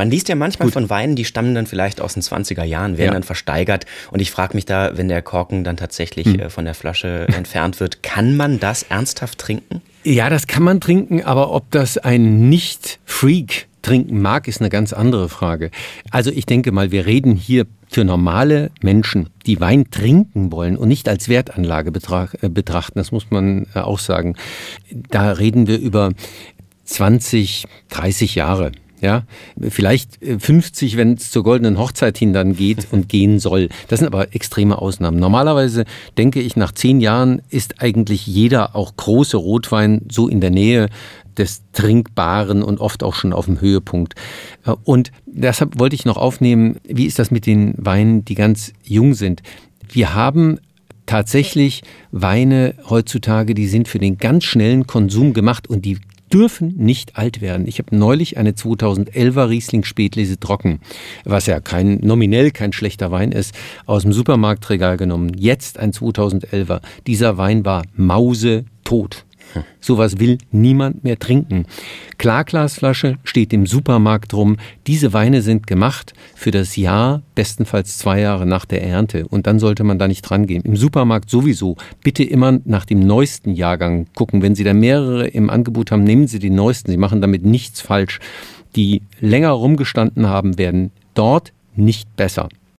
Man liest ja manchmal Gut. von Weinen, die stammen dann vielleicht aus den 20er Jahren, werden ja. dann versteigert. Und ich frage mich da, wenn der Korken dann tatsächlich hm. Äh, von der Flasche entfernt wird, kann man das ernsthaft trinken? Ja, das kann man trinken, aber ob das ein Nicht-Freak trinken mag, ist eine ganz andere Frage. Also ich denke mal, wir reden hier für normale Menschen, die Wein trinken wollen und nicht als Wertanlage äh, betrachten, das muss man äh, auch sagen. Da reden wir über 20, 30 Jahre. Ja, vielleicht 50, äh, wenn es zur goldenen Hochzeit hin dann geht und gehen soll. Das sind aber extreme Ausnahmen. Normalerweise denke ich, nach zehn Jahren ist eigentlich jeder, auch große Rotwein, so in der Nähe des Trinkbaren und oft auch schon auf dem Höhepunkt. Äh, und deshalb wollte ich noch aufnehmen, wie ist das mit den Weinen, die ganz jung sind? Wir haben tatsächlich Weine heutzutage, die sind für den ganz schnellen Konsum gemacht und die dürfen nicht alt werden. Ich habe neulich eine 2011er Riesling Spätlese trocken, was ja kein nominell kein schlechter Wein ist, aus dem Supermarktregal genommen. Jetzt ein 2011er. Dieser Wein war mausetot. Sowas will niemand mehr trinken. Klarglasflasche steht im Supermarkt rum. Diese Weine sind gemacht für das Jahr, bestenfalls zwei Jahre nach der Ernte. Und dann sollte man da nicht dran gehen. Im Supermarkt sowieso. Bitte immer nach dem neuesten Jahrgang gucken. Wenn Sie da mehrere im Angebot haben, nehmen Sie die neuesten. Sie machen damit nichts falsch. Die länger rumgestanden haben, werden dort nicht besser.